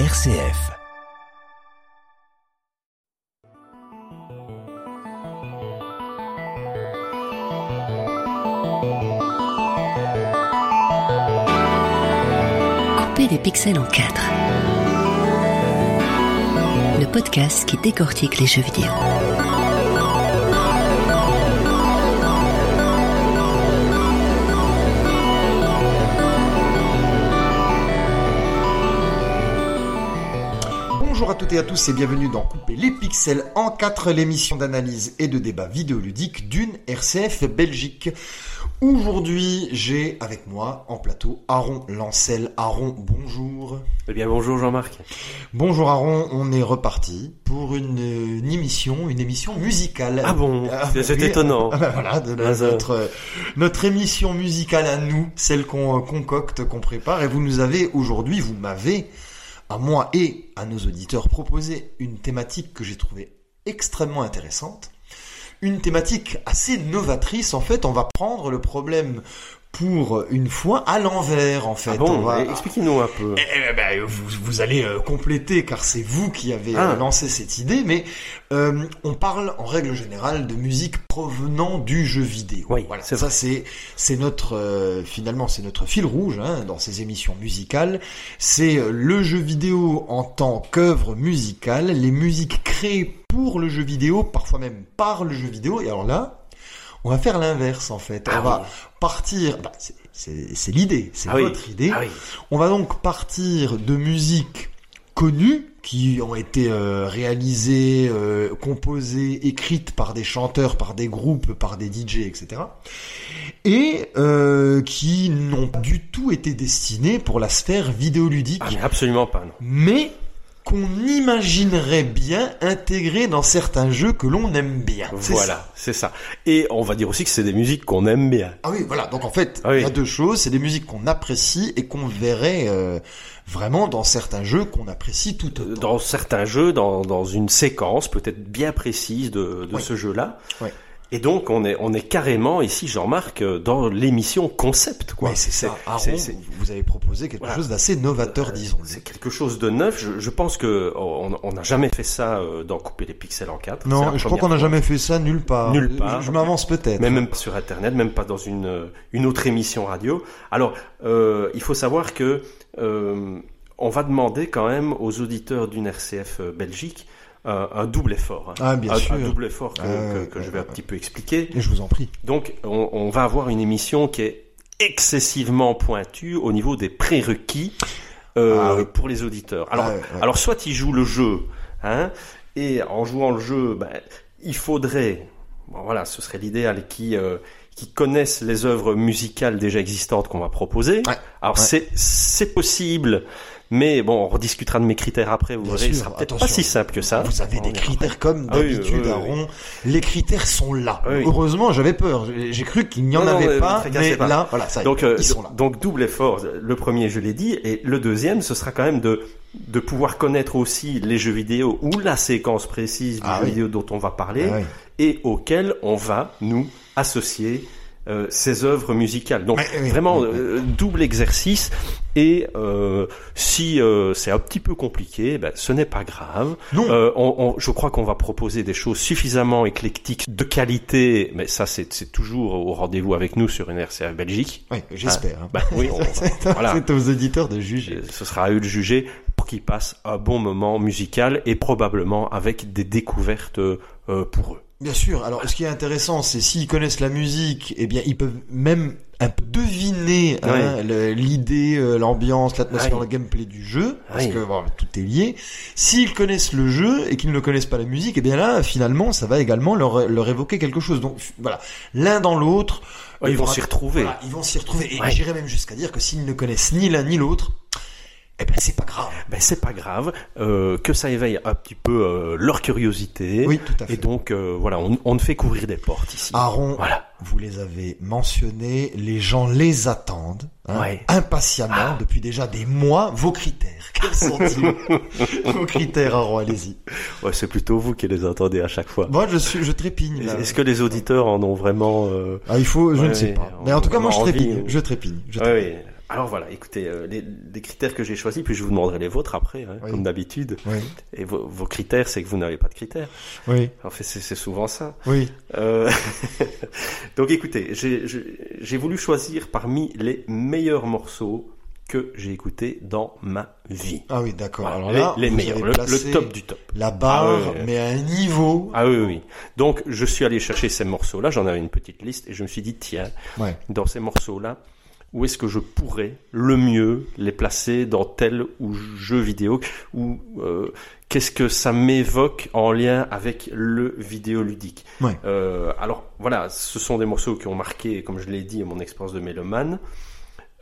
RCF. Les pixels en quatre. Le podcast qui décortique les jeux vidéo. Bonjour à toutes et à tous et bienvenue dans Couper les pixels en 4, l'émission d'analyse et de débat vidéoludique d'une RCF Belgique. Aujourd'hui, j'ai avec moi en plateau Aaron Lancel. Aaron, bonjour. Eh bien bonjour Jean-Marc. Bonjour Aaron, on est reparti pour une, une émission, une émission musicale. Ah bon, Ah, c'est oui. étonnant. Ah ben voilà, de la- Ah, notre, notre émission musicale à nous, celle qu'on euh, concocte, qu'on prépare. Et vous nous avez aujourd'hui, vous m'avez, à moi et à nos auditeurs, proposé une thématique que j'ai trouvée extrêmement intéressante. Une thématique assez novatrice. En fait, on va prendre le problème pour une fois à l'envers, en fait. Ah bon, va- expliquez-nous un peu. eh, eh ben, vous, vous allez euh, compléter car c'est vous qui avez Ah. euh, lancé cette idée, mais euh, on parle en règle générale de musique provenant du jeu vidéo. Oui, voilà, ça c'est c'est notre euh, finalement c'est notre fil rouge hein, dans ces émissions musicales. C'est euh, le jeu vidéo en tant qu'œuvre musicale, les musiques créées pour le jeu vidéo, parfois même par le jeu vidéo. Et alors là, on va faire l'inverse en fait. Ah on va partir. bah, c'est- l'idée, c'est Ah oui. votre idée. Ah oui. On va donc partir de musiques connues qui ont été euh, réalisées, euh, composées, écrites par des chanteurs, par des groupes, par des DJ, etc. Et euh, qui n'ont pas du tout été destinées pour la sphère vidéoludique, Ah mais absolument pas. Non. mais qu'on imaginerait bien intégrées dans certains jeux que l'on aime bien. Voilà, c'est ça. Et on va dire aussi que c'est des musiques qu'on aime bien. Ah oui, voilà. Donc en fait, Ah oui. il y a deux choses. C'est des musiques qu'on apprécie et qu'on verrait euh, vraiment dans certains jeux qu'on apprécie tout autant. Dans certains jeux, dans, dans une séquence peut-être bien précise de, de Oui. ce jeu-là. Oui. Et donc on est on est carrément ici Jean-Marc euh, dans l'émission concept quoi. Mais c'est ça. Aaron, c'est- c'est- vous avez proposé quelque Voilà. chose d'assez novateur, disons. C'est quelque chose de neuf. Je, je pense que on on n'a jamais fait ça euh, dans couper les pixels en quatre. Non, je crois qu'on n'a jamais fait ça nulle part. Nulle Je- part. Je, m'avance peut-être. Mais même pas sur Internet, même pas dans une, euh, une autre émission radio. Alors, euh, il faut savoir que euh, on va demander quand même aux auditeurs d'une RCF euh, Belgique euh, un double effort. hein. Ah, bien un, sûr. un double effort que, Ah, que- que je vais un petit peu expliquer. Et je vous en prie. Donc, on, on va avoir une émission qui est excessivement pointue au niveau des prérequis euh, Ah oui. pour les auditeurs. Alors, Ah, alors soit ils jouent le jeu, hein, et en jouant le jeu, ben, il faudrait, bon, voilà, ce serait l'idéal, qui euh, qui connaissent les œuvres musicales déjà existantes qu'on va proposer. Ouais, Alors ouais. c'est possible, mais bon, on rediscutera de mes critères après. Vous verrez, sera peut-être pas si simple que ça. Vous avez On des critères comme Ah oui, d'habitude, oui, oui, Aaron. Les critères sont là. Heureusement, j'avais peur. J'ai cru qu'il n'y en Non, avait pas, mais pas. là, voilà, ça y est, Donc, euh, ils sont là. donc double effort. Le premier, je l'ai dit, et le deuxième, ce sera quand même de de pouvoir connaître aussi les jeux vidéo ou la séquence précise du Ah jeu vidéo dont on va parler Ah et auquel on va nous associer euh, ces œuvres musicales. Donc oui, vraiment oui, oui. euh, double exercice. Et euh, si euh, c'est un petit peu compliqué, ben, ce n'est pas grave. Non. Euh, on, on- je crois qu'on va proposer des choses suffisamment éclectiques, de qualité, mais ça c'est c'est toujours au rendez-vous avec nous sur une RCF Belgique. Oui, j'espère. hein. Bah, oui, on- C'est voilà. c'est aux éditeurs de juger. Ce sera à eux de juger pour qu'ils passent un bon moment musical et probablement avec des découvertes euh, pour eux. Bien sûr. Alors, ce qui est intéressant, c'est s'ils connaissent la musique, eh bien, ils peuvent même un peu deviner hein, l'idée, euh, l'ambiance, l'atmosphère, Oui. le gameplay du jeu, parce Oui. que bon, tout est lié. S'ils connaissent le jeu et qu'ils ne connaissent pas la musique, eh bien là, finalement, ça va également leur, leur évoquer quelque chose. Donc, voilà, l'un dans l'autre. Ils il vont s'y retrouver. Voilà, ils vont s'y retrouver. Et j'irais même jusqu'à dire que s'ils ne connaissent ni l'un ni l'autre, eh ben, c'est pas grave. Ben c'est pas grave, euh, que ça éveille un petit peu euh, leur curiosité. Oui, tout à fait. Et donc euh, voilà, on, on ne fait qu'ouvrir des portes ici. Aaron, Voilà. vous les avez mentionnés, les gens les attendent hein, Ouais. impatiemment Ah. depuis déjà des mois. Vos critères, quels sont-ils Vos critères, Aaron, allez-y. Ouais, c'est plutôt vous qui les entendez à chaque fois. Moi, je suis, je trépigne. Est-ce que les auditeurs en ont vraiment. Ah, il faut, je Ouais, ne sais pas. Mais en tout cas, moi, je envie, trépigne. ou- Je trépigne. Je trépigne. ouais. Alors voilà, écoutez, euh, les, les critères que j'ai choisis, puis je vous demanderai les vôtres après, hein, Oui. comme d'habitude. Oui, Et vos, vos critères, c'est que vous n'avez pas de critères. oui, En fait, c'est souvent ça. oui. Euh, Donc écoutez, j'ai- voulu choisir parmi les meilleurs morceaux que j'ai écoutés dans ma vie. Ah oui, d'accord. Voilà, Alors là, les meilleurs, le, top du top. La barre, Ah mais à un niveau. Ah oui, oui, oui. Donc je suis allé chercher ces morceaux-là, j'en avais une petite liste, et je me suis dit, tiens, Ouais. dans ces morceaux-là, où est-ce que je pourrais le mieux les placer dans tel ou jeu vidéo ou euh, qu'est-ce que ça m'évoque en lien avec le vidéoludique. Ouais. Euh, alors voilà, ce sont des morceaux qui ont marqué, comme je l'ai dit, mon expérience de mélomane.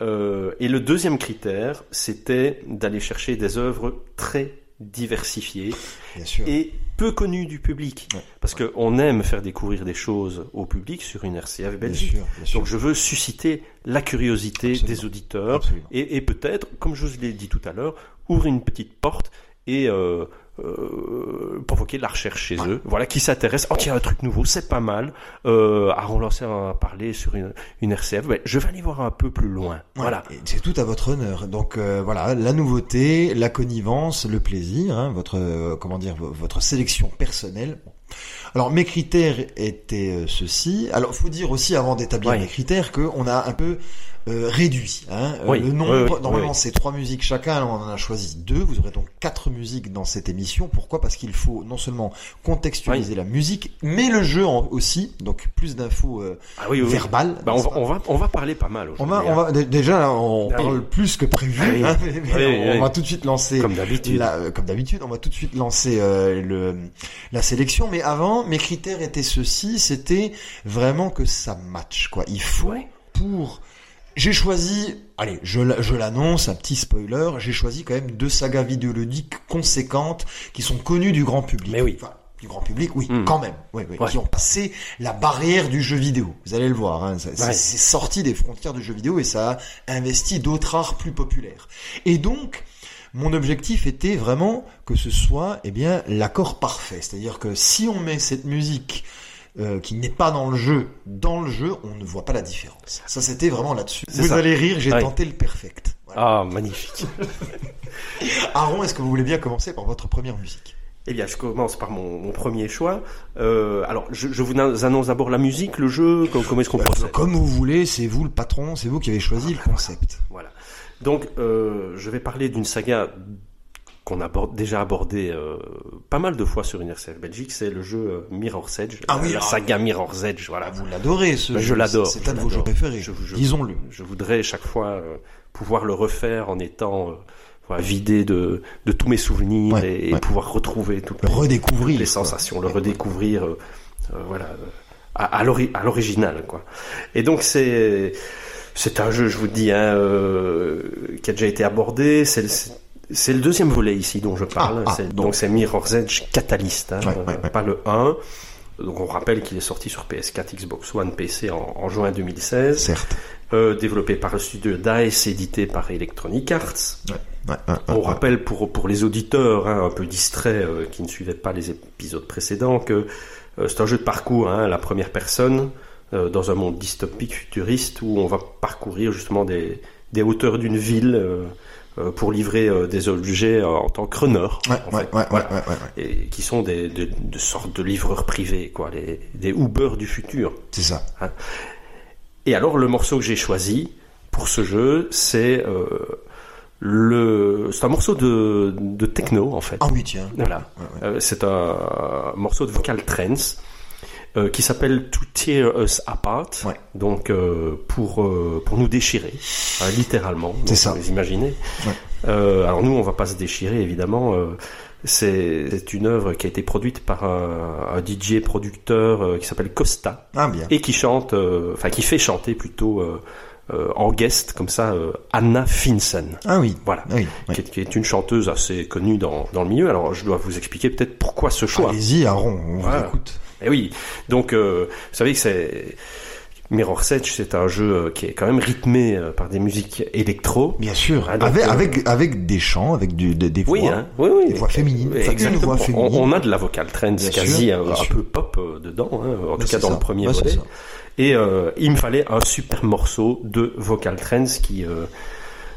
Euh, et le deuxième critère, c'était d'aller chercher des œuvres très diversifiées Bien sûr. et peu connues du public. Ouais. Parce qu'on aime faire découvrir des choses au public sur une RCF Bien Belgique. sûr, bien sûr. Donc je veux susciter la curiosité Absolument. des auditeurs Absolument. et, et peut-être, comme je vous l'ai dit tout à l'heure, ouvrir une petite porte et euh, euh, provoquer de la recherche chez eux. Voilà, qui s'intéresse. Oh tiens, un truc nouveau, c'est pas mal. Euh, à relancer à parler sur une, une RCF. Ouais, je vais aller voir un peu plus loin. Ouais, Voilà. C'est tout à votre honneur. Donc euh, voilà, la nouveauté, la connivence, le plaisir, hein, votre euh, comment dire, vo- votre sélection personnelle. Alors mes critères étaient euh, ceux-ci. Alors faut dire aussi avant d'établir Ouais. mes critères que on a un peu euh, réduit hein, euh, Oui, le nombre. oui, oui, normalement c'est trois musiques chacun. On en a choisi deux. Vous aurez donc quatre musiques dans cette émission. Pourquoi? Parce qu'il faut non seulement contextualiser la musique, mais le jeu en- aussi. Donc plus d'infos euh, Ah verbales. Bah, on, on, va, on va parler pas mal on va, on hein. va dé- déjà là, on Ah parle plus que prévu. Ah hein, mais- on, va tout de suite lancer, Comme d'habitude. la- euh, comme d'habitude, on va tout de suite lancer euh, le la sélection. Mais avant, mes critères étaient ceux-ci, c'était vraiment que ça match quoi. Il faut pour j'ai choisi, allez, je, je l'annonce, un petit spoiler, j'ai choisi quand même deux sagas vidéoludiques conséquentes qui sont connues du grand public. Mais oui. Enfin, du grand public, oui, Hmm. quand même. Oui, oui, Ouais. Qui ont passé la barrière du jeu vidéo. Vous allez le voir, hein, ça- c'est Ouais. c'est sorti des frontières du jeu vidéo et ça a investi d'autres arts plus populaires. Et donc, mon objectif était vraiment que ce soit, eh bien, l'accord parfait. C'est-à-dire que si on met cette musique euh, qui n'est pas dans le jeu, dans le jeu, on ne voit pas la différence. Ça, c'était vraiment là-dessus. Vous ça. allez rire, j'ai Ouais. tenté le perfect. Voilà. Ah, magnifique. Aaron, est-ce que vous voulez bien commencer par votre première musique? Eh bien, je commence par mon, mon premier choix. Euh, alors, je, je vous annonce d'abord la musique, le jeu, com- comment est-ce qu'on procède? Comme vous voulez, c'est vous le patron, c'est vous qui avez choisi le concept. Voilà. Donc, euh, je vais parler d'une saga qu'on a déjà abordée euh, pas mal de fois sur une RCF Belgique, c'est le jeu euh, Mirror's Edge, Ah oui, la ah. saga Mirror's Edge. Voilà. Ah, vous l'adorez, ce Ben, jeu. je l'adore. C'est un de vos jeux préférés. Je- je- Disons-le. Je voudrais chaque fois euh, pouvoir le refaire en étant euh, voilà, vidé de, de tous mes souvenirs Ouais, et, pouvoir retrouver toutes Le les, redécouvrir. les sensations, le redécouvrir, euh, euh, voilà, euh, à, à l'ori- à l'original, quoi. Et donc c'est c'est un jeu, je vous dis, hein, euh, qui a déjà été abordé. C'est c'est le deuxième volet ici dont je parle. Ah, ah, C'est- donc- c'est Mirror's Edge Catalyst, hein, Ouais, ouais, ouais. pas le 1. Donc on rappelle qu'il est sorti sur PS4, Xbox One, PC en, en juin 2016, Certes. euh, développé par le studio DICE, édité par Electronic Arts. On rappelle pour, pour les auditeurs hein, un peu distraits euh, qui ne suivaient pas les épisodes précédents que euh, c'est un jeu de parcours hein, la première personne euh, dans un monde dystopique futuriste où on va parcourir justement des, des hauteurs d'une ville euh, euh, pour livrer euh, des objets euh, en tant que runner. Ouais, en ouais, fait. ouais, ouais, Voilà. ouais, ouais, ouais. Et qui sont des, de, de sortes de livreurs privés, quoi, les, des Uber du futur. C'est ça. Et alors, le morceau que j'ai choisi pour ce jeu, c'est euh, le, c'est un morceau de, de techno en fait. Ah oui, tiens. Voilà. Euh, c'est un morceau de vocal trance euh, qui s'appelle To Tear Us Apart. Ouais. Donc euh, pour euh, pour nous déchirer, hein, littéralement. C'est ça. Vous imaginez. Ouais. Euh, alors nous, on va pas se déchirer évidemment. euh, c'est c'est une œuvre qui a été produite par un, un DJ producteur euh, qui s'appelle Costa Ah bien. et qui chante, euh, enfin qui fait chanter plutôt euh, en guest comme ça euh, Anna Finsen. Ah oui. Voilà. Ah oui. Qui, est, qui est une chanteuse assez connue dans, dans le milieu. Alors je dois vous expliquer peut-être pourquoi ce choix. Allez-y, Aaron, on Voilà. vous écoute. Eh oui, donc euh, vous savez que c'est Mirror's Edge, c'est un jeu euh, qui est quand même rythmé euh, par des musiques électro. Bien sûr. Ah, avec, euh, avec, avec des chants, avec du, des, des voix. Oui, hein, oui, oui. Des voix féminines. Exactement. voix féminine. On, on a de la vocal trance Bien quasi sûr, un, peu pop dedans, hein, en tout cas dans ça. le premier Ouais, volet. Et euh, il me fallait un super morceau de vocal trance qui euh,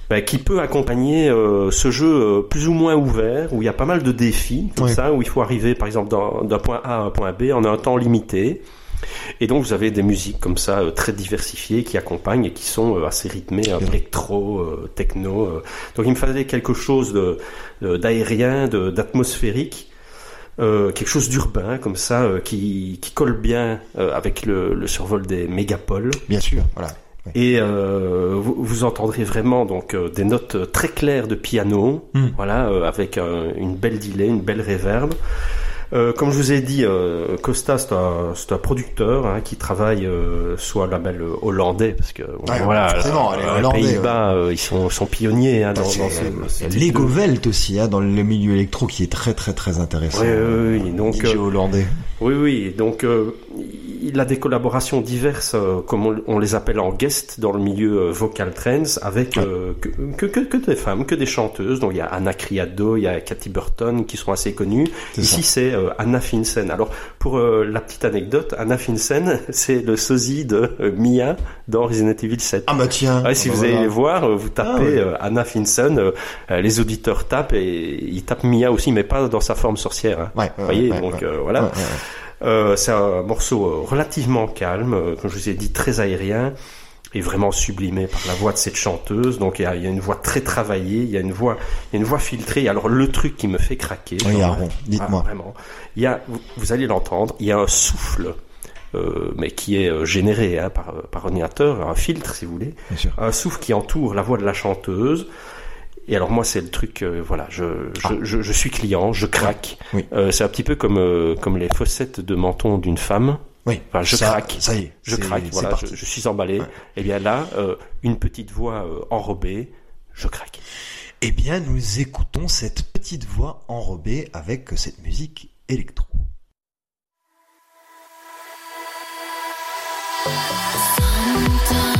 ben, qui peut accompagner euh, ce jeu euh, plus ou moins ouvert, où il y a pas mal de défis, comme Oui. ça, où il faut arriver par exemple d'un d'un point A à un point B en un temps limité. Et donc vous avez des musiques comme ça euh, très diversifiées qui accompagnent et qui sont euh, assez rythmées, euh, électro, euh, techno. Donc il me fallait quelque chose d'aérien, d'atmosphérique. Euh, quelque chose d'urbain comme ça euh, qui, qui colle bien euh, avec le, le survol des mégapoles Bien sûr, voilà. et vous, vous entendrez vraiment donc des notes très claires de piano, Mm. voilà, avec une belle delay, une belle réverb. Euh, comme je vous ai dit, euh, Costa c'est un, producteur hein, qui travaille euh, soit label euh, hollandais parce que voilà, les Pays-Bas ils sont, sont pionniers hein, dans, dans Lego Welt aussi, hein, dans le milieu électro, qui est très très très intéressant. Oui, oui, oui, donc, DJ hollandais. Oui, oui. Donc, il a des collaborations diverses, euh, comme on, on les appelle en guest dans le milieu euh, vocal trends, avec euh, que, que, que, que des femmes, que des chanteuses. Donc, il y a Anna Criado, il y a Cathy Burton, qui sont assez connues. Ici, c'est Anna Finsen. Alors, pour la petite anecdote, Anna Finsen, c'est le sosie de Mia dans Resident Evil 7. Ah bah tiens. Ouais, si ah bah vous allez les voir, vous tapez Ah ouais. Anna Finsen, les auditeurs tapent et ils tapent Mia aussi, mais pas dans sa forme sorcière. Hein. Ouais, Vous voyez, donc voilà. Euh, c'est un morceau euh, relativement calme, euh, comme je vous ai dit, très aérien et vraiment sublimé par la voix de cette chanteuse. Donc il y a, il y a une voix très travaillée, il y a une voix, il y a une voix filtrée. Alors le truc qui me fait craquer, Oui, genre, Aaron, dites-moi. ah, vraiment, il y a, vous, allez l'entendre, il y a un souffle. euh, mais qui est généré hein, par, par ordinateur, un filtre si vous voulez, un souffle qui entoure la voix de la chanteuse. Et alors moi c'est le truc, euh, voilà, je, je, Ah. je, je suis client, je craque. Oui. Euh, c'est un petit peu comme euh, comme les fossettes de menton d'une femme. Oui. Enfin, je ça, craque. Ça y est. Je craque, voilà, je, je suis emballé. Ouais. Et bien là, euh, une petite voix euh, enrobée, je craque. Eh bien, nous écoutons cette petite voix enrobée avec cette musique électro. Sometimes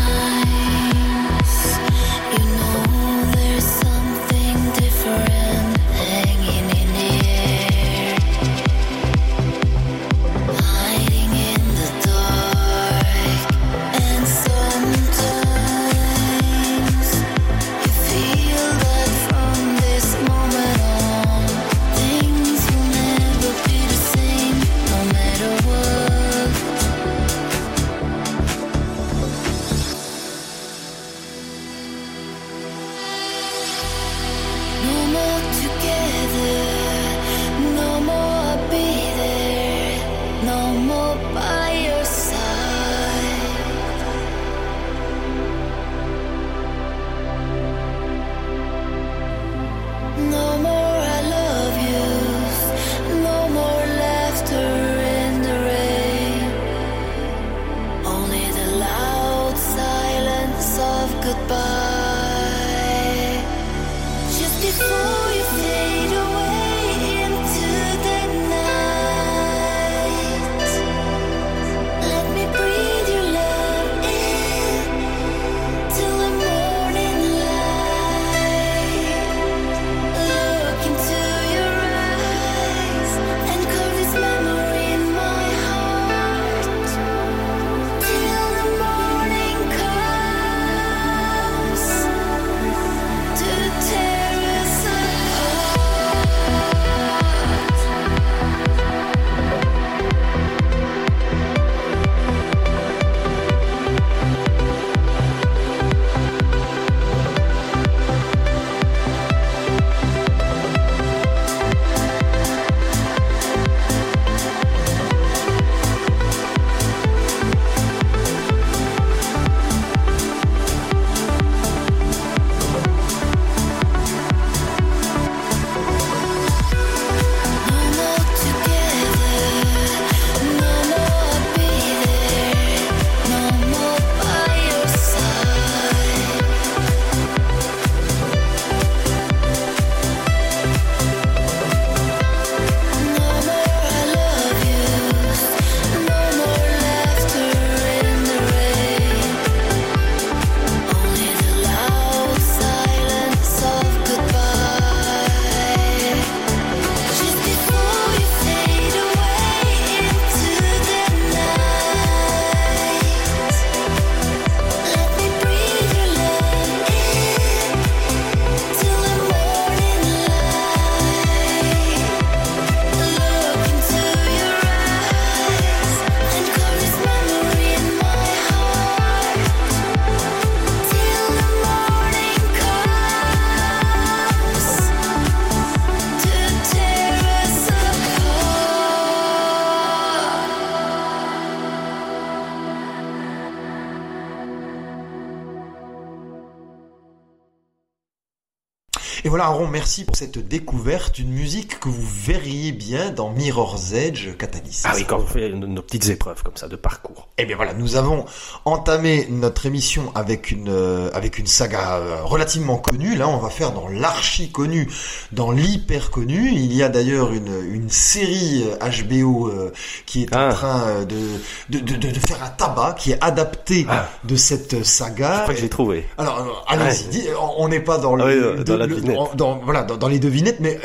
Aaron, merci pour cette découverte, une musique que vous verriez bien dans Mirror's Edge Catalyst. Ah oui, quand on fait nos petites épreuves comme ça de parcours. Eh bien voilà, nous avons entamé notre émission avec une euh, avec une saga euh, relativement connue. Là, on va faire dans l'archi connu, dans l'hyper connu. Il y a d'ailleurs une une série HBO euh, qui est en Ah. train de de, de de faire un tabac qui est adapté Ah. de cette saga. Je crois que j'ai trouvé. Alors, allez-y, on- n'est pas dans, le, Ah oui, de- dans la le- dans- voilà, dans, dans les devinettes, mais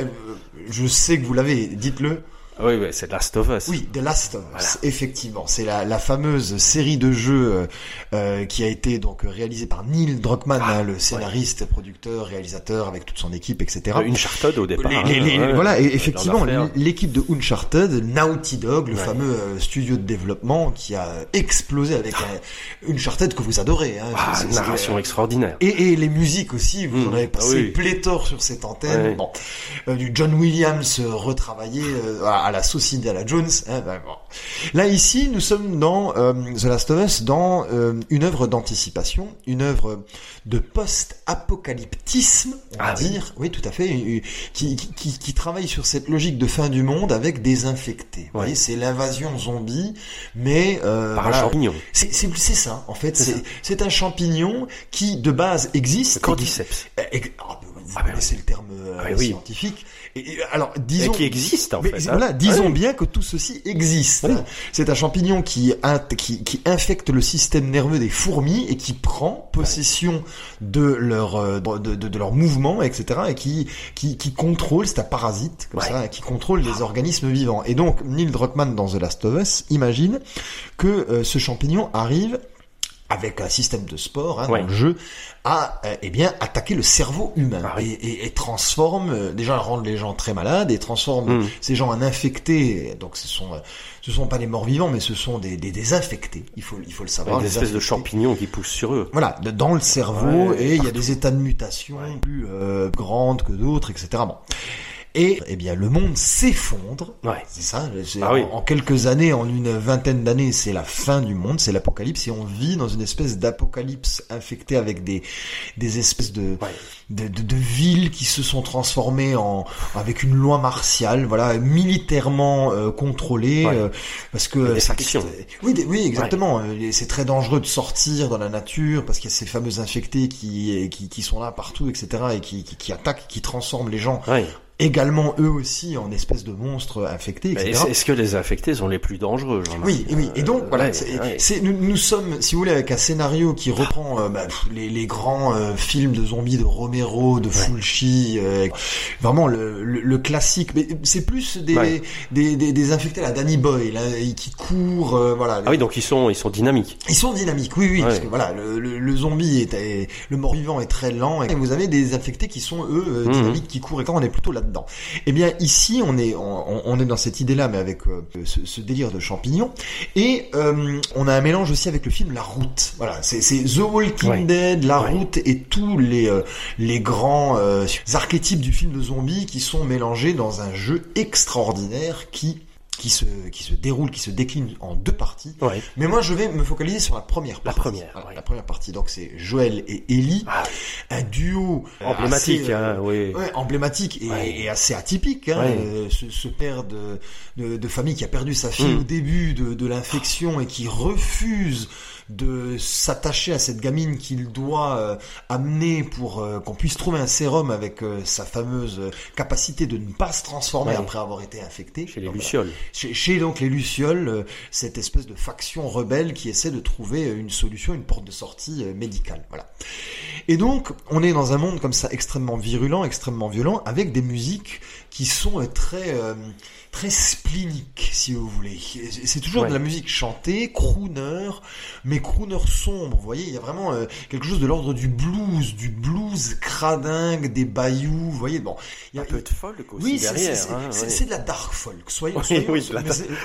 je sais que vous l'avez, dites-le. Ah Oui, oui, c'est Last of Us. Oui, The Last of Us, Voilà. effectivement. C'est la, la fameuse série de jeux euh, euh, qui a été donc réalisée par Neil Druckmann, Ah, hein, le scénariste, producteur, réalisateur, avec toute son équipe, etc. Euh, Uncharted au départ. Les- les- les- hein, voilà, et effectivement, l'équipe de Uncharted, Naughty Dog, le Ouais. fameux euh, studio de développement qui a explosé avec un Uncharted que vous adorez. Hein, Ah, une narration extraordinaire. et, et les musiques aussi, vous Mm. en avez passé Ah oui. pléthore sur cette antenne. Ouais. Bon, Euh, du John Williams euh, retravaillé euh, à, à la sauce Indiana Jones. hein, ben, bon. Là ici, nous sommes dans euh, The Last of Us, dans euh, une œuvre d'anticipation, une œuvre de post-apocalyptisme, on va Ah dire. Oui, tout à fait. Qui, qui, qui, qui travaille sur cette logique de fin du monde avec des infectés. Vous voyez, c'est l'invasion zombie, mais euh, Par un champignon. C'est ça, en fait. C'est un champignon qui, de base, existe. Le cordyceps. euh, ex- ah, bah, vous Ah, bah connaissez le terme Ah, scientifique. Et, et, alors, Et disons. qui existe en mais fait. hein. voilà, disons bien que tout ceci existe. Oui. C'est un champignon qui, qui, qui infecte le système nerveux des fourmis et qui prend possession de leur euh, de, de, de leur mouvement, etc. et qui qui, qui contrôle, c'est un parasite comme Ouais. ça, qui contrôle les organismes vivants. Et donc Neil Druckmann dans The Last of Us imagine que euh, ce champignon arrive avec un système de sport hein, Ouais. dans le jeu à euh, eh bien attaquer le cerveau humain Ah oui. et, et, et transforme euh, déjà rendre les gens très malades et transforme Mm. ces gens en infectés donc ce sont euh, ce sont pas des morts vivants mais ce sont des, des, des infectés il faut il faut le savoir Des les espèces de champignons qui poussent sur eux. voilà de- dans le cerveau Ouais, et il y a des états de mutation plus euh, grandes que d'autres etc bon et eh bien le monde s'effondre Ouais. c'est ça. Ah oui. en, en quelques années, en une vingtaine d'années, c'est la fin du monde, c'est l'apocalypse, et on vit dans une espèce d'apocalypse infectée avec des des espèces de, Ouais. de, de, de villes qui se sont transformées en avec une loi martiale, voilà, militairement euh, contrôlée, Ouais. euh, parce que factions. Oui, des- oui, exactement. Euh, C'est très dangereux de sortir dans la nature parce qu'il y a ces fameux infectés qui qui, qui sont là partout, etc. et qui, qui, qui attaquent, qui transforment les gens Ouais. Également eux aussi en espèces de monstres infectés, Mais etc. Est-ce que les infectés sont les plus dangereux Oui, oui. Et donc Euh, voilà, ouais, c'est, ouais. c'est- nous, nous sommes, si vous voulez, avec un scénario qui reprend euh, bah, les, les grands euh, films de zombies de Romero, de Fulci, euh, vraiment le, le, le classique. Mais c'est plus des, Ouais. des, des, des infectés, la Danny Boyle, hein, qui courent, voilà. Ah oui, donc ils sont, ils sont dynamiques. Ils sont dynamiques, oui, oui, parce Ouais. que voilà, le, le, le zombie est, est- le mort-vivant est très lent, et vous avez des infectés qui sont eux Mhm. dynamiques, qui courent, et quand on est plutôt là-dedans. Eh bien, ici, on est, on, on est dans cette idée-là, mais avec euh, ce, ce délire de champignons, et euh, on a un mélange aussi avec le film La Route. Voilà, c'est The Walking Ouais. Dead, La Ouais. Route, et tous les euh, les grands euh, archétypes du film de zombie qui sont mélangés dans un jeu extraordinaire qui qui se qui se déroule, qui se décline en deux parties. Ouais. Mais moi, je vais me focaliser sur la première La partie. première, Voilà, oui. La première partie. Donc, c'est Joël et Ellie, Ah, un duo euh, emblématique, assez, euh, hein, oui. Ouais, emblématique et, Ouais. et assez atypique. Hein, Ouais. euh, ce, ce père de, de, de famille qui a perdu sa fille Mm. au début de, de l'infection et qui refuse de s'attacher à cette gamine qu'il doit euh, amener pour euh, qu'on puisse trouver un sérum avec euh, sa fameuse euh, capacité de ne pas se transformer Ouais. après avoir été infecté. Chez les Donc, voilà. lucioles. Chez, chez donc les Lucioles, euh, cette espèce de faction rebelle qui essaie de trouver euh, une solution, une porte de sortie euh, médicale. Voilà. Et donc, on est dans un monde comme ça extrêmement virulent, extrêmement violent, avec des musiques qui sont euh, très euh, très spléniques, si vous voulez. C'est toujours Ouais. de la musique chantée, crooner, mais crooner sombre. Vous voyez, il y a vraiment euh, quelque chose de l'ordre du blues, du blues cradingue, des bayous. Vous voyez, bon, il y a, Un peu de folk aussi oui, c'est- derrière. c'est hein, de la dark folk. Soyons, soyons- oui,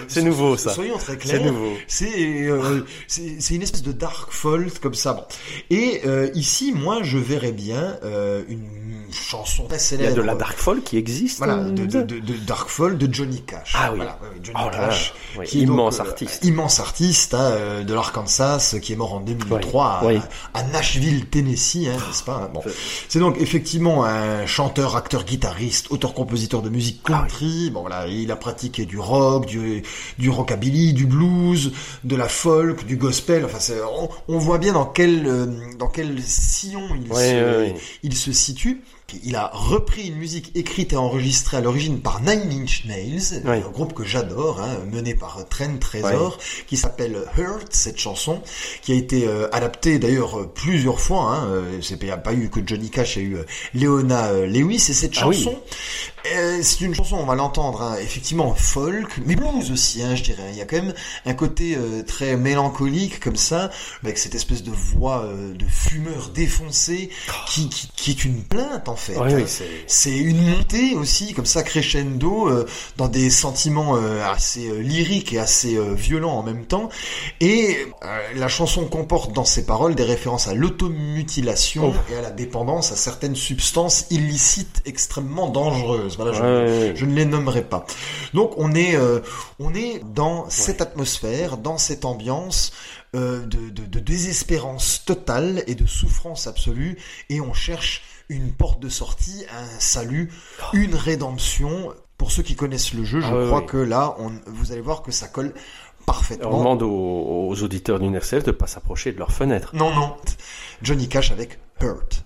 c'est nouveau, ça. Soyons très clairs. C'est nouveau. C'est euh, c'est une espèce de dark folk comme ça. Bon. Et euh, ici, moi, je verrais bien une chanson très Il y célèbre. a de la dark folk qui existe. Voilà, de, de, de, de dark folk de Johnny Cash. Ah oui. Voilà, Johnny Oh là là, Cash. oui, qui est donc, immense euh, artiste. immense artiste hein, euh, de l'Arkansas, qui est mort en 2003 Oui, à, Nashville, Tennessee, hein, n'est-ce pas? Bon. C'est donc effectivement un chanteur, acteur, guitariste, auteur-compositeur de musique Ah country. Bon voilà, il a pratiqué du rock, du, du rockabilly, du blues, de la folk, du gospel. Enfin, on, on voit bien dans quel euh, dans quel sillon se, il se situe. Il a repris une musique écrite et enregistrée à l'origine par Nine Inch Nails, un groupe que j'adore, hein, mené par Trent Trezor, qui s'appelle Hurt, cette chanson, qui a été euh, adaptée d'ailleurs euh, plusieurs fois. Hein, euh, c'est il n'y a pas eu que Johnny Cash, il y a eu Leona Lewis et cette Ah oui. chanson. c'est une chanson, on va l'entendre, hein, effectivement folk, mais blues aussi, hein, je dirais. Il y a quand même un côté euh, très mélancolique comme ça, avec cette espèce de voix euh, de fumeur défoncé qui, qui, qui est une plainte en fait. C'est- C'est une montée aussi, comme ça, crescendo, euh, dans des sentiments euh, assez euh, lyriques et assez euh, violents en même temps. Et euh, la chanson comporte dans ses paroles des références à l'automutilation Oh. et à la dépendance à certaines substances illicites extrêmement dangereuses. Voilà, je, je ne les nommerai pas. Donc on est, euh, on est dans cette atmosphère, dans cette ambiance de, de, de désespérance totale et de souffrance absolue, et on cherche une porte de sortie, un salut, une rédemption. Pour ceux qui connaissent le jeu, je Ah crois que là, on, vous allez voir que ça colle On parfaitement. demande aux, aux auditeurs d'une RCF de pas s'approcher de leur fenêtre. Non, non. Johnny Cash avec Hurt.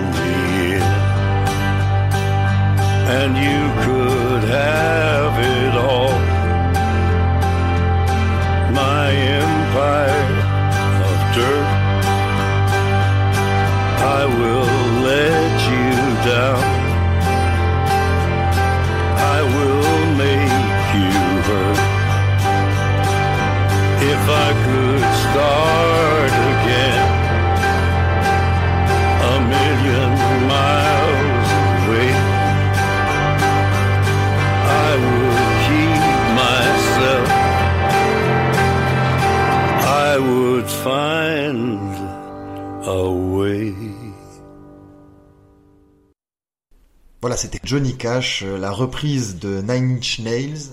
And you could have it all. My empire find a way. Voilà, c'était Johnny Cash, euh, la reprise de Nine Inch Nails.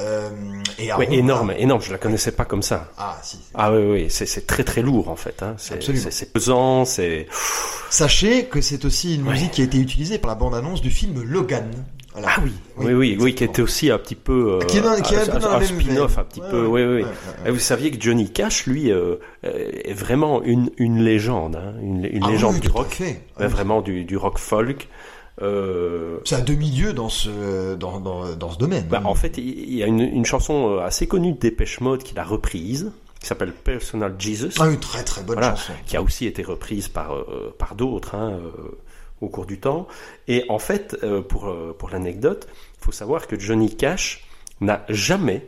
Euh, énorme, énorme. Je la connaissais pas comme ça. Ah, ah oui, oui. C'est très très lourd en fait. Hein. C'est pesant. C'est. Sachez que c'est aussi une musique qui a été utilisée par la bande-annonce du film Logan voilà. Ah oui, oui, oui, oui, qui était aussi un petit peu. euh, Qui est dans- qui est un peu dans spin-off, un petit Ouais, peu. ouais, Oui, oui. ouais, ouais, ouais. Et Vous saviez que Johnny Cash, lui, euh, est vraiment une, une légende, hein, une, une Ah légende oui, du rock, fait. Ah vraiment du, du rock folk. Euh, C'est un demi-dieu dans ce, dans, dans, dans ce domaine. bah, en fait, il y a une, une chanson assez connue de Dépêche Mode qu'il a reprise, qui s'appelle Personal Jesus. Ah, une très très bonne Voilà, chanson. qui a aussi été reprise par, euh, par d'autres hein, euh, au cours du temps. Et en fait, euh, pour, euh, pour l'anecdote, il faut savoir que Johnny Cash n'a jamais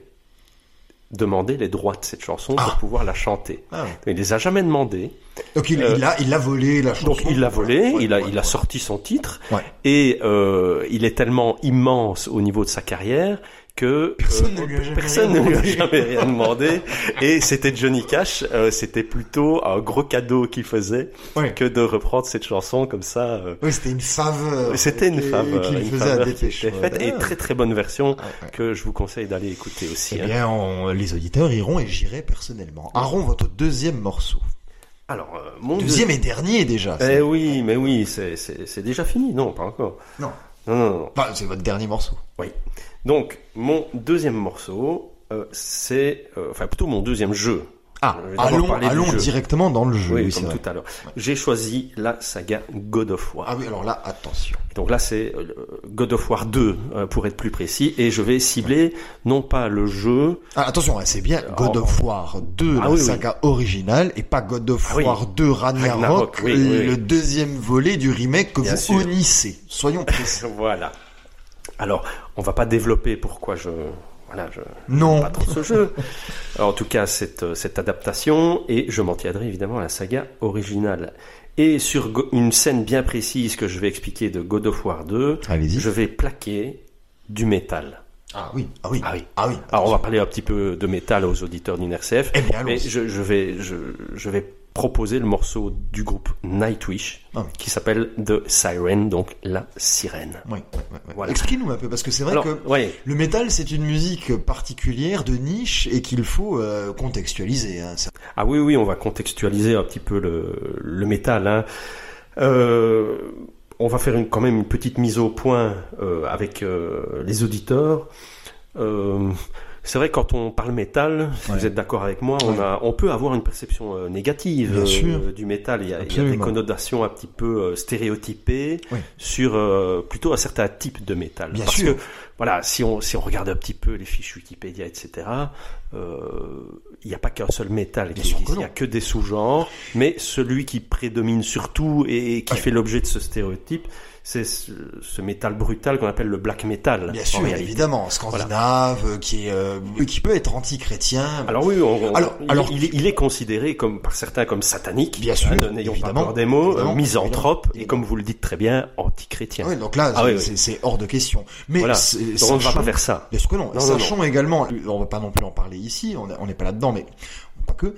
demandé les droits de cette chanson pour Ah. pouvoir la chanter. Ah. Il les a jamais demandé. Donc il, Euh, il a, il a volé la chanson. Donc il l'a volé, Ouais, il a, ouais, il a ouais. sorti son titre, Ouais. et euh, il est tellement immense au niveau de sa carrière que Personne euh, ne lui a jamais personne rien ne lui a demandé. jamais rien demandé. Et c'était Johnny Cash, euh, c'était plutôt un gros cadeau qu'il faisait Ouais. que de reprendre cette chanson comme ça. euh. Oui, c'était une faveur. C'était une faveur, Qu'il faisait à faveur Dépêche était et Ah. très très bonne version ouais. que je vous conseille d'aller écouter aussi. Eh hein. bien, on- les auditeurs iront et j'irai personnellement. Aaron, votre deuxième morceau. Alors, mon Deuxième deux- et dernier déjà. Eh oui, mais oui, c'est déjà fini, non, pas encore. Non. Non, non, non. Enfin, c'est votre dernier morceau. Oui. Donc, mon deuxième morceau, euh, c'est, euh, enfin plutôt mon deuxième jeu. Ah, d'abord allons, directement dans le jeu. Oui, oui, c'est comme vrai. tout à l'heure. J'ai choisi la saga God of War. Ah oui, alors là, attention. Donc là, c'est euh, God of War 2, euh, pour être plus précis, et je vais cibler non pas le jeu, Ah, attention, hein, c'est bien God Oh. of War 2, Ah la oui, saga originale, et pas God of Ah. War 2 Ragnarok, Ragnarok, le deuxième volet du remake que Bien vous sûr. honnissez. Soyons précis. voilà. Alors, on va pas développer pourquoi je, voilà, je, non. pas trop ce jeu. Alors, en tout cas, cette, euh, cette adaptation, et je m'en tiendrai évidemment à la saga originale. Et sur Go- une scène bien précise que je vais expliquer de God of War 2, Allez-y. je vais plaquer du métal. Ah oui, ah oui, Ah oui. ah oui. Alors, on va parler un petit peu de métal aux auditeurs d'une RCF, Eh bien, mais je, je vais, je, je vais proposer le morceau du groupe Nightwish, Ah oui. qui s'appelle The Siren, donc la sirène. Oui. Voilà. Explique-nous un peu, parce que c'est vrai Alors, que le métal, c'est une musique particulière, de niche, et qu'il faut euh, contextualiser. Hein. Ah oui, oui, on va contextualiser un petit peu le, le métal. Hein. Euh, on va faire une, quand même une petite mise au point euh, avec les auditeurs. C'est vrai quand on parle métal, si Ouais. vous êtes d'accord avec moi, on, Ouais. a, on peut avoir une perception euh, négative euh, du métal. Il y, a, il y a des connotations un petit peu euh, stéréotypées sur euh, plutôt un certain type de métal. Bien Parce sûr. que voilà, si on, si on regarde un petit peu les fiches Wikipédia, etc., euh, il n'y a pas qu'un seul métal qui existe, il n'y a que des sous-genres, mais celui qui prédomine surtout et qui Ouais. fait l'objet de ce stéréotype, c'est ce, ce métal brutal qu'on appelle le black metal. Bien en sûr, réalité. évidemment, scandinave, euh, qui est, euh, qui peut être anti-chrétien. Alors oui, on- on- Alors- il, alors- il est, il est considéré comme par certains comme satanique. Bien sûr, hein, N'ayons pas évidemment, peur des mots, euh, misanthrope évidemment, et comme vous le dites très bien, anti-chrétien. Oui, donc là, Ah c'est- oui, oui. hors de question. Mais Voilà. C'est- Donc on ne va sachant- pas faire ça. Bien sûr que non. Non, non, Sachant également, on va pas non plus en parler ici, on n'est pas là-dedans, mais pas que.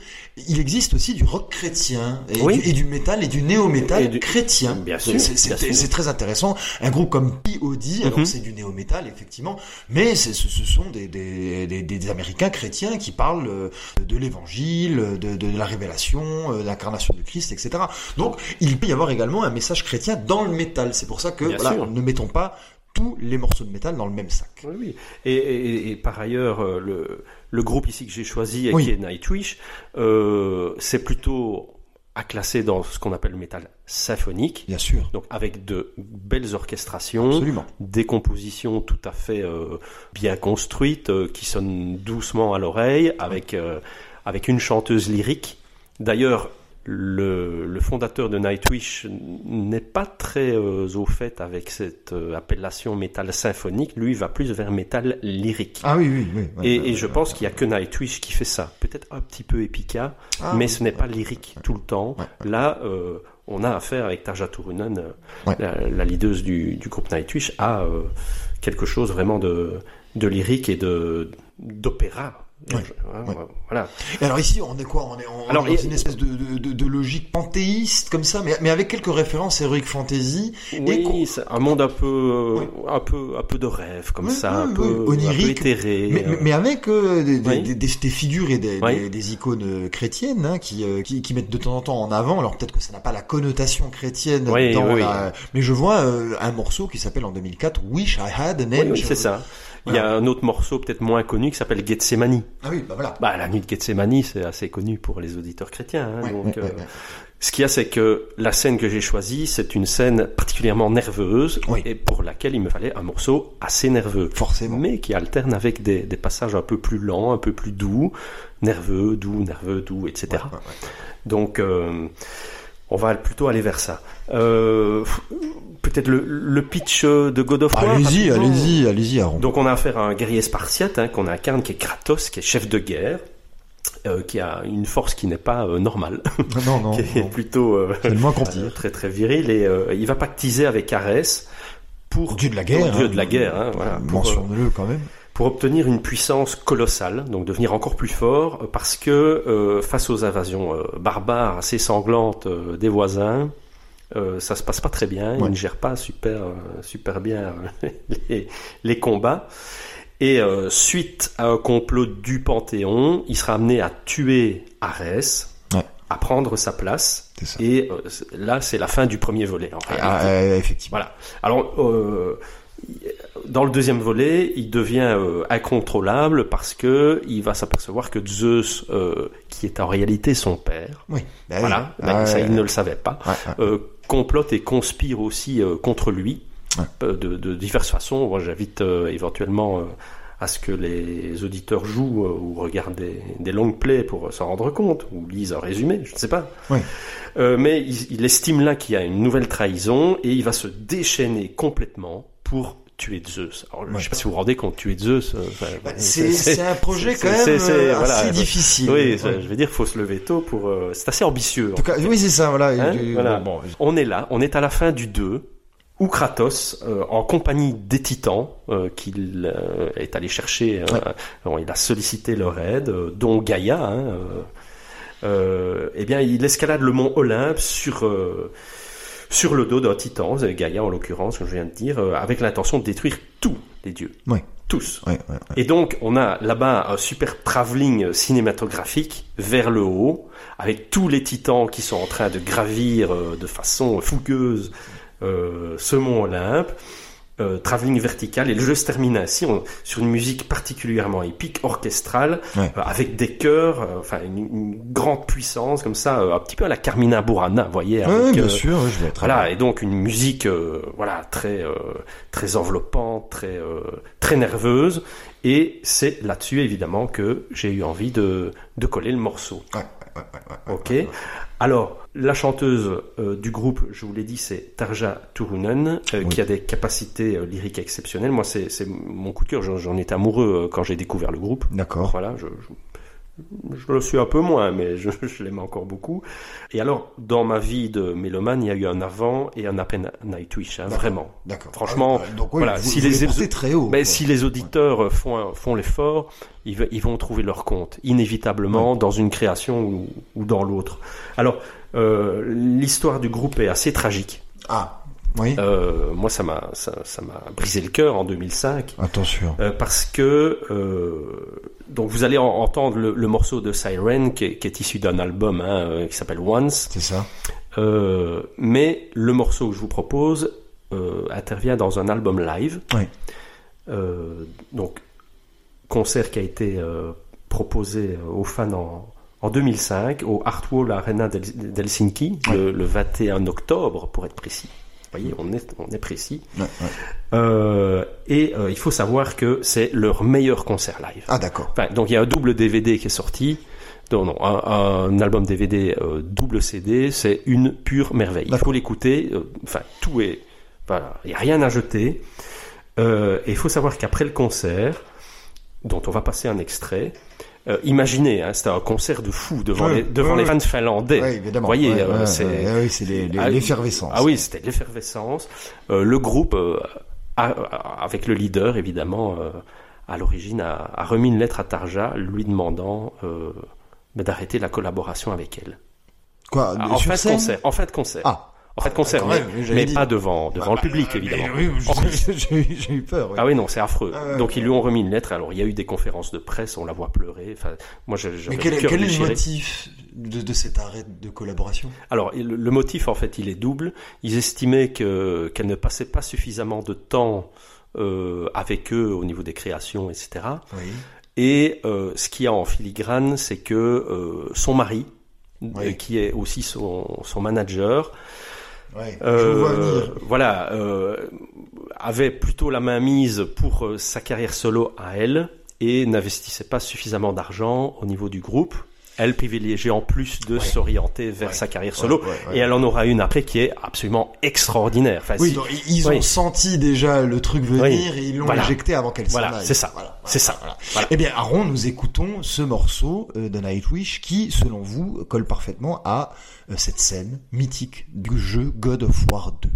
Il existe aussi du rock chrétien et, Oui. du, et du métal et du néo-métal Et du- chrétien. Bien sûr, C'est- très intéressant. Un groupe comme P.O.D., alors Mhm. c'est du néo-métal effectivement, mais ce, ce sont des, des, des, des Américains chrétiens qui parlent euh, de l'évangile, de, de la révélation, euh, de l'incarnation du Christ, etc. Donc il peut y avoir également un message chrétien dans le métal. C'est pour ça que Bien voilà, sûr. ne mettons pas tous les morceaux de métal dans le même sac. Oui, oui. Et, et- et par ailleurs, euh, le, le groupe ici que j'ai choisi, Oui. qui est Nightwish, euh, c'est plutôt à classer dans ce qu'on appelle le métal symphonique, Bien sûr. donc avec de belles orchestrations, Absolument. des compositions tout à fait euh, bien construites, euh, qui sonnent doucement à l'oreille, avec, avec une chanteuse lyrique. D'ailleurs, le, le fondateur de Nightwish n'est pas très euh, au fait avec cette euh, appellation métal symphonique. Lui, il va plus vers métal lyrique. Ah oui, oui, oui. ouais, et, ouais, et je pense qu'il y a que Nightwish qui fait ça. Peut-être un petit peu Epica, Ah, mais oui, ce n'est pas lyrique tout le temps. Là, euh, on a affaire avec Tarja Turunen, euh, la, la leaduse du, du groupe Nightwish, à euh, quelque chose vraiment de, de lyrique et de d'opéra Ouais. Voilà. Et alors ici, on est quoi? On est, on Alors, est dans une espèce de, de, de, de logique panthéiste comme ça, mais, mais avec quelques références heroic fantasy. Oui, un monde un peu, Oui. un peu, un peu de rêve comme Oui, ça, oui, un, peu, oui, un peu onirique. éthéré. mais, euh. mais- avec euh, des, des, Oui. des, des- des figures et des, icônes euh, chrétiennes hein, qui, qui, qui mettent de temps en temps en avant. Alors peut-être que ça n'a pas la connotation chrétienne dans la... Mais je vois euh, un morceau qui s'appelle en 2004 Wish I Had an Angel. oui, c'est ça. Il y a un autre morceau peut-être moins connu qui s'appelle Gethsemane. Ah oui, bah voilà. Bah, la nuit de Gethsemane, c'est assez connu pour les auditeurs chrétiens. hein, Ouais, donc, ouais, euh, ouais. Ce qu'il y a, c'est que la scène que j'ai choisie, c'est une scène particulièrement nerveuse Oui. et pour laquelle il me fallait un morceau assez nerveux. Forcément. Mais qui alterne avec des, des passages un peu plus lents, un peu plus doux, nerveux, doux, nerveux, doux, etc. Donc, euh, on va plutôt aller vers ça. Euh, Peut-être le, le pitch de God of War. Allez-y, allez-y, allez-y, Aaron. Donc on a affaire à un guerrier spartiate hein, qu'on incarne, qui est Kratos, qui est chef de guerre, euh, qui a une force qui n'est pas euh, normale, non, non, qui est non. plutôt euh, le moins euh, très très viril, et euh, il va pactiser avec Arès pour Dieu de la guerre. Dieu hein. de la guerre, hein, voilà, euh, quand même. pour obtenir une puissance colossale, donc devenir encore plus fort, euh, parce que euh, face aux invasions euh, barbares assez sanglantes euh, des voisins, euh, ça se passe pas très bien. Ouais. Il ne gère pas super euh, super bien euh, les, les combats. Et euh, suite à un complot du Panthéon, il sera amené à tuer Arès, Ouais. à prendre sa place. Et euh, là, c'est la fin du premier volet. En. Ah, effectivement. Voilà. Alors, dans le deuxième volet, il devient euh, incontrôlable parce que il va s'apercevoir que Zeus, euh, qui est en réalité son père, Oui. Bah voilà, Ah, ben, ça il ne le savait pas, euh, complote et conspire aussi euh, contre lui Ouais. euh, de, de diverses façons. Moi, j'invite euh, éventuellement à ce que les auditeurs jouent ou regardent des, des long plays pour s'en rendre compte ou lisent un résumé, je ne sais pas. Oui. Euh, mais il, il estime là qu'il y a une nouvelle trahison et il va se déchaîner complètement pour tuer Zeus. Alors, je Ouais. sais pas si vous vous rendez compte, tuer Zeus, euh, enfin, Bah, C'est un projet quand même euh, voilà, assez difficile. Oui, Ouais. je veux dire, faut se lever tôt pour. euh, c'est assez ambitieux. En tout cas, oui, c'est ça, voilà. Hein, voilà. bon, On est là, on est à la fin du 2, où Kratos, euh, en compagnie des titans, euh, qu'il est allé chercher, Ouais. bon, il a sollicité leur aide, dont Gaïa, hein, eh bien, il escalade le mont Olympe sur, sur le dos d'un titan, euh, Gaïa en l'occurrence, comme je viens de dire, euh, avec l'intention de détruire tous les dieux. Ouais. Tous. ouais, ouais, ouais. Et donc, on a là-bas un super travelling cinématographique vers le haut, avec tous les titans qui sont en train de gravir euh, de façon fougueuse euh, ce mont Olympe. Euh, travelling vertical et le jeu se termine ainsi on- sur une musique particulièrement épique, orchestrale, Ouais. euh, avec des chœurs, euh, enfin une, une grande puissance comme ça, euh, un petit peu à la Carmina Burana, vous voyez. Ouais, bien sûr, je vais être. voilà, et donc une musique euh, voilà très euh, très enveloppante, très euh, très nerveuse, et c'est là-dessus évidemment que j'ai eu envie de de coller le morceau. Ouais, ouais, Ok. Alors la chanteuse euh, du groupe, je vous l'ai dit, c'est Tarja Turunen, euh, Oui. qui a des capacités euh, lyriques exceptionnelles. Moi, c'est mon coup de cœur. J'en étais amoureux quand j'ai découvert le groupe. D'accord. Voilà, je, je, je le suis un peu moins, mais je, je l'aime encore beaucoup. Et alors, dans ma vie de mélomane, il y a eu un avant et un après Nightwish, hein, vraiment. D'accord. Franchement, Ah, donc, voilà, vous, si vous les- les très haut. Mais quoi. si les auditeurs euh, font, un- font l'effort, ils, vont trouver leur compte, inévitablement, dans une création ou, ou dans l'autre. Alors, euh, l'histoire du groupe est assez tragique. Ah, oui. Euh, moi, ça m'a ça, m'a brisé le cœur en 2005. Attention. Euh, parce que euh, donc vous allez en- entendre le, le morceau de Siren qui est, qui est issu d'un album hein, euh, qui s'appelle Once, C'est ça. Euh, mais le morceau que je vous propose euh, intervient dans un album live. Oui. Euh, donc concert qui a été proposé aux fans en, en 2005 au Artwall Arena d'Hel- d'Helsinki le, le 21 octobre pour être précis. Vous voyez, on est, on est précis. Ouais, ouais. Euh, et euh, il faut savoir que c'est leur meilleur concert live. Ah, d'accord. Enfin, donc il y a un double DVD qui est sorti. Non, non, un, un album DVD euh, double CD, c'est une pure merveille. Il faut l'écouter. Enfin, tout est. Voilà, il n'y a rien à jeter. Et il faut savoir qu'après le concert, dont on va passer un extrait, euh, imaginez, hein, c'était un concert de fou devant les, devant les fans finlandais. Oui, évidemment. Vous voyez, euh, c'est les- Ah, l'effervescence. ah oui, c'était l'effervescence. Euh, le groupe, euh, a- avec le leader évidemment, à l'origine, a, a remis une lettre à Tarja lui demandant bah, d'arrêter la collaboration avec elle. Quoi Ah, en, fin de concert, en fin de concert. Ah. En Ah, concert, quand mais, même, pas devant, devant Bah, le public, euh, évidemment. oui, j'ai- j'ai eu- j'ai eu peur. oui. Ah oui, non, c'est affreux. Ah Donc ils lui ont remis une lettre. Alors il y a eu des conférences de presse, on la voit pleurer. Enfin, moi, j'avais Mais quel, est le motif de, de cet arrêt de collaboration? Alors le, le motif, en fait, il est double. Ils estimaient que qu'elle ne passait pas suffisamment de temps euh, avec eux au niveau des créations, etc. Oui. Et euh, ce qu'il y a en filigrane, c'est que euh, son mari, Oui. qui est aussi son, son manager, Ouais. Euh, voilà, euh, avait plutôt la main mise pour euh, sa carrière solo à elle et n'investissait pas suffisamment d'argent au niveau du groupe. Elle privilégiait en plus de s'orienter vers sa carrière solo et elle en aura une après qui est absolument extraordinaire. Enfin, Oui, donc, ils- ont oui. senti déjà le truc venir Oui. et ils l'ont Voilà. éjecté avant qu'elle s'en Voilà, aille. c'est ça. Voilà, C'est ça. voilà. Eh bien, Aaron, nous écoutons ce morceau euh, de Nightwish qui, selon vous, colle parfaitement à euh, cette scène mythique du jeu God of War 2.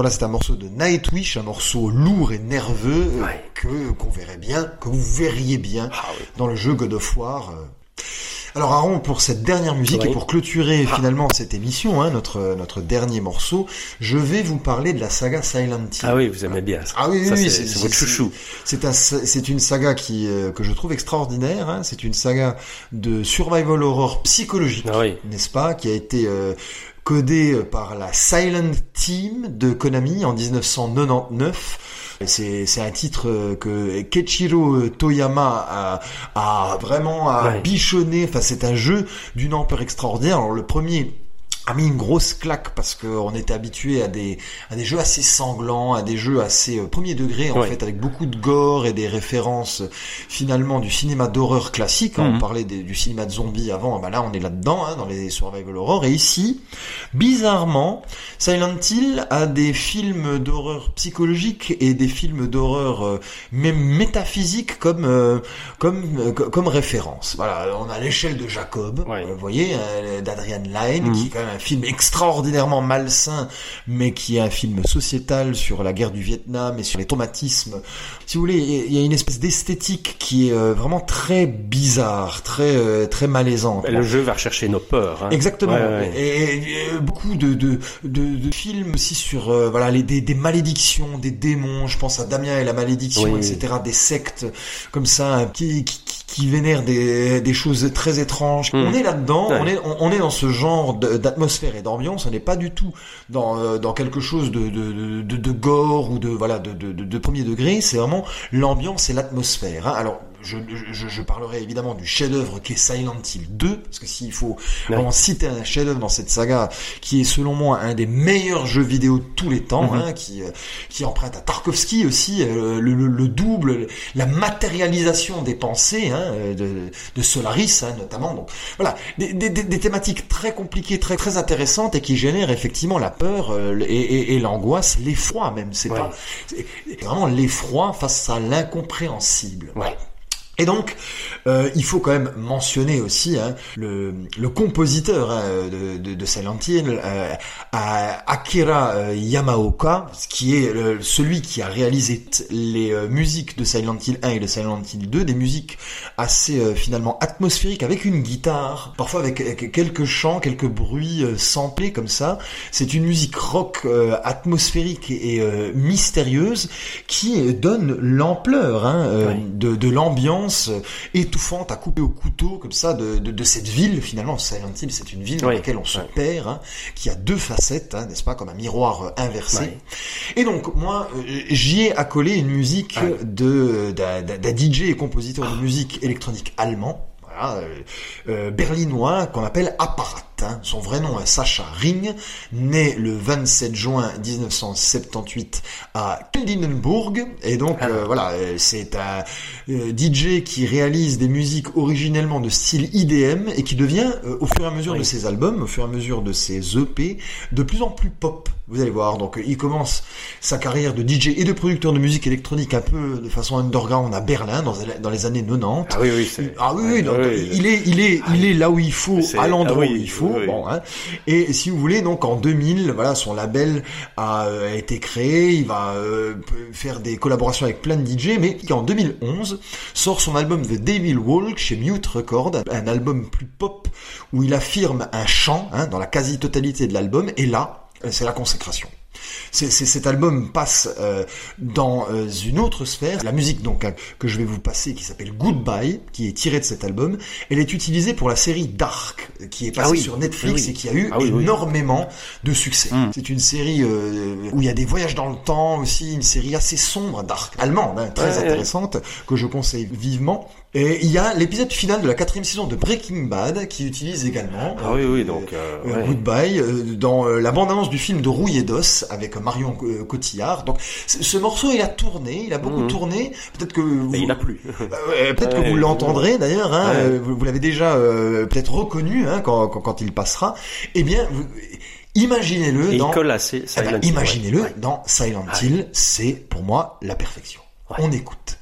Voilà, c'est un morceau de Nightwish, un morceau lourd et nerveux euh, Ouais. que qu'on verrait bien, que vous verriez bien Ah oui. dans le jeu God of War. euh. Alors Aaron, pour cette dernière musique Oui. et pour clôturer Ah. finalement cette émission, hein, notre notre dernier morceau, je vais vous parler de la saga Silent Hill. Ah oui, vous aimez bien ça. Ah oui, Ça, oui, c'est c'est votre chouchou. C'est un, c'est une saga qui euh, que je trouve extraordinaire. Hein. C'est une saga de survival horror psychologique, Ah oui. n'est-ce pas, qui a été euh, codée par la Silent Team de Konami en 1999. Et C'est c'est un titre que Keiichiro Toyama a, a vraiment a Ouais. bichonné. Enfin, c'est un jeu d'une ampleur extraordinaire. Alors le premier a mis une grosse claque parce qu'on était habitué à des à des jeux assez sanglants, à des jeux assez euh, premier degré en Ouais. fait, avec beaucoup de gore et des références euh, finalement du cinéma d'horreur classique. hein. On Mhm. parlait des- du cinéma de zombies avant, bah là on est là-dedans hein, dans les survival horror. Et ici, bizarrement, Silent Hill a des films d'horreur psychologique et des films d'horreur euh, même métaphysiques comme euh, comme euh, co- comme référence. Voilà, on a l'échelle de Jacob, Ouais. euh, vous voyez, d'Adrian Lyne, Mhm. qui quand même un film extraordinairement malsain, mais qui est un film sociétal sur la guerre du Vietnam et sur les traumatismes. Si vous voulez, il y a une espèce d'esthétique qui est euh, vraiment très bizarre, très euh, très malaisante. Le jeu va rechercher nos peurs. hein. Exactement. Ouais, ouais. Et, et, euh, beaucoup de, de, de, de films aussi sur euh, voilà les, des, des malédictions, des démons. Je pense à Damien et la malédiction, Oui, etc. Des sectes comme ça qui, qui, qui- qui vénèrent des, des choses très étranges. Mm. On est là-dedans. Ouais. On est on, on est dans ce genre de- et d'ambiance. On n'est pas du tout dans euh, quelque chose de gore ou de voilà de, premier degré. C'est vraiment l'ambiance et l'atmosphère. hein. Je, je, je parlerai évidemment du chef-d'œuvre qui est Silent Hill 2 parce que s'il faut Ouais. vraiment citer un chef-d'œuvre dans cette saga qui est selon moi un des meilleurs jeux vidéo de tous les temps, Mhm. hein, qui euh, qui emprunte à Tarkovsky aussi euh, le, le, le double, la matérialisation des pensées hein, euh, de, de Solaris hein, notamment. Donc voilà, des, des, des- thématiques très compliquées, très très intéressantes et qui génèrent effectivement la peur euh, et, et, et l'angoisse, l'effroi même. C'est Ouais. vraiment l'effroi face à l'incompréhensible. Ouais. Et donc, euh, il faut quand même mentionner aussi hein, le, le compositeur hein, de, de, de Silent Hill, euh, Akira euh, Yamaoka, qui est le- celui qui a réalisé les euh, musiques de Silent Hill 1 et de Silent Hill 2, des musiques assez euh, finalement atmosphériques avec une guitare, parfois avec, avec quelques chants, quelques bruits euh, samplés comme ça. C'est une musique rock euh, atmosphérique et euh, mystérieuse qui euh, donne l'ampleur hein, euh, de, de l'ambiance euh, étouffante à couper au couteau comme ça de, de, de cette ville finalement Silent Hill c'est une ville dans Oui, laquelle on se ouais. perd hein, qui a deux facettes hein, n'est-ce pas comme un miroir euh, inversé Ouais. et donc moi euh, j'y ai accolé une musique de d'un DJ et compositeur de musique électronique allemand voilà, euh, berlinois qu'on appelle Apparat. Hein. Son vrai nom est Sacha Ring, né le 27 juin 1978 à Keldenburg. Et donc Ah. euh, voilà, euh, c'est un euh, DJ qui réalise des musiques originellement de style IDM et qui devient euh, au fur et à mesure Oui. de ses albums, au fur et à mesure de ses EP, de plus en plus pop. Vous allez voir. Donc il commence sa carrière de DJ et de producteur de musique électronique un peu de façon underground à Berlin dans, dans les années 90. Ah oui, oui, c'est. Ah oui, oui, donc, oui, il est, il est, il est là où il faut, à l'endroit ah oui, où il faut. Hein. Et si vous voulez, donc en 2000, voilà, son label a, euh, été créé. Il va euh, faire des collaborations avec plein de DJ, mais en 2011 sort son album The Devil Walk chez Mute Record, un album plus pop où il affirme un chant hein, dans la quasi-totalité de l'album. Et là, euh, c'est la consécration. C'est, c'est- cet album passe euh, dans euh, une autre sphère. La musique donc hein, que je vais vous passer, qui s'appelle Goodbye, qui est tirée de cet album, elle est utilisée pour la série Dark, euh, qui est passée Ah oui, sur Netflix oui, et qui a eu Ah oui, énormément de succès. Mm. C'est une série euh, où il y a des voyages dans le temps aussi, une série assez sombre, Dark, allemande, hein, très Ouais, ouais. intéressante, que je conseille vivement. Et il y a l'épisode final de la quatrième saison de Breaking Bad qui utilise également Ah oui, oui, donc. euh, euh, ouais. Goodbye euh, dans euh, la bande-annonce du film de Rouillé d'os avec Marion euh, Cotillard. Donc ce morceau il a tourné, il a beaucoup Mhm. tourné. Peut-être que vous, il a plu. Euh, ouais, peut-être que vous l'entendrez d'ailleurs. Hein, Ouais. euh, vous vous l'avez déjà euh, peut-être reconnu hein, quand, quand quand il passera. Eh bien, vous- imaginez-le dans eh ben, Silent Hill, imaginez-le dans Silent Ouais. Hill. C'est pour moi la perfection. On écoute.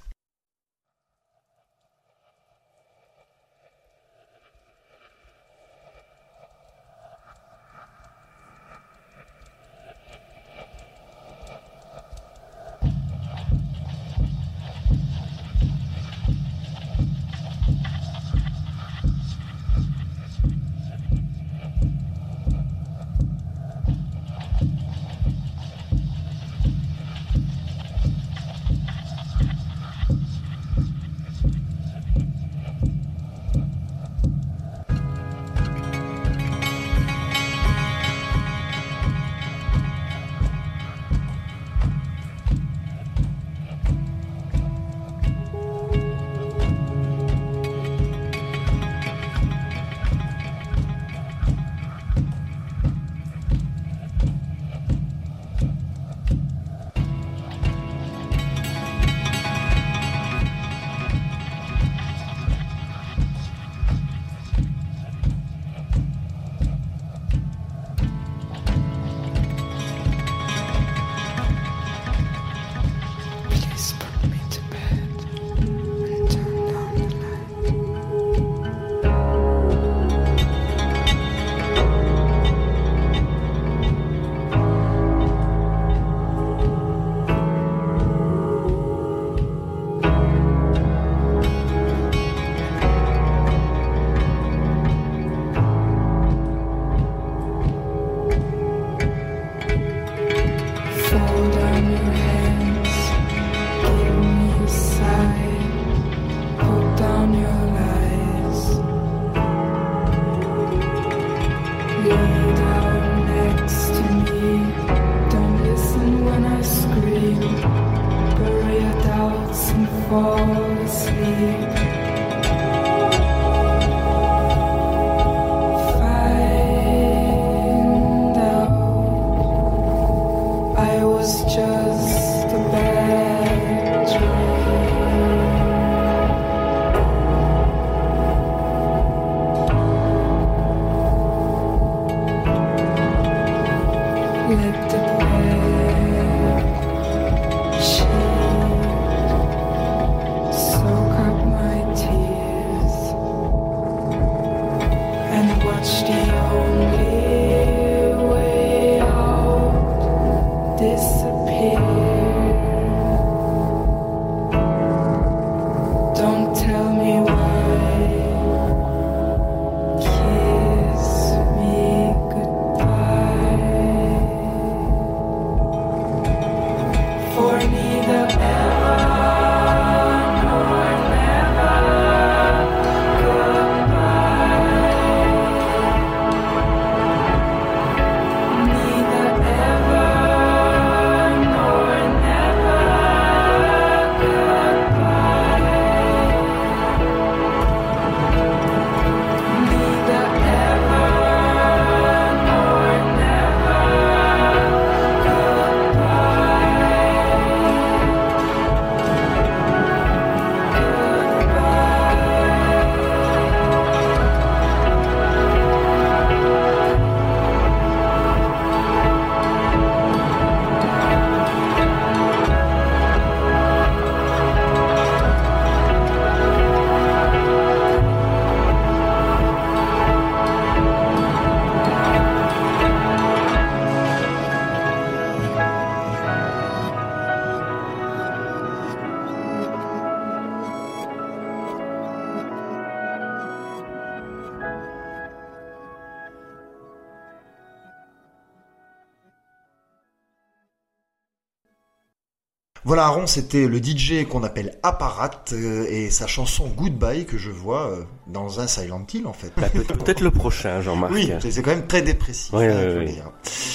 C'était le DJ qu'on appelle Apparat euh, et sa chanson Goodbye que je vois euh, dans un Silent Hill en fait. Bah, peut- Peut-être le prochain, Jean-Marc. Oui, c'est quand même très dépressif. Oui, hein, dire.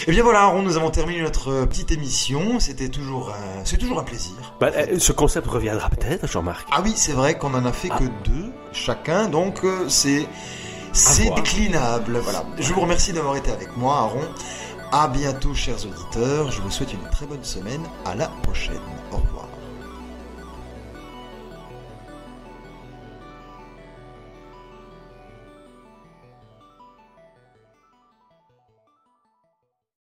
Et bien voilà, Aaron, nous avons terminé notre euh, petite émission. C'était toujours, un- c'est toujours un plaisir. Bah, ce concept reviendra peut-être, Jean-Marc. Ah oui, c'est vrai qu'on en a fait que deux chacun, donc c'est c'est déclinable. Voilà. Je vous remercie d'avoir été avec moi, Aaron. À bientôt, chers auditeurs. Je vous souhaite une très bonne semaine. À la prochaine. Au revoir.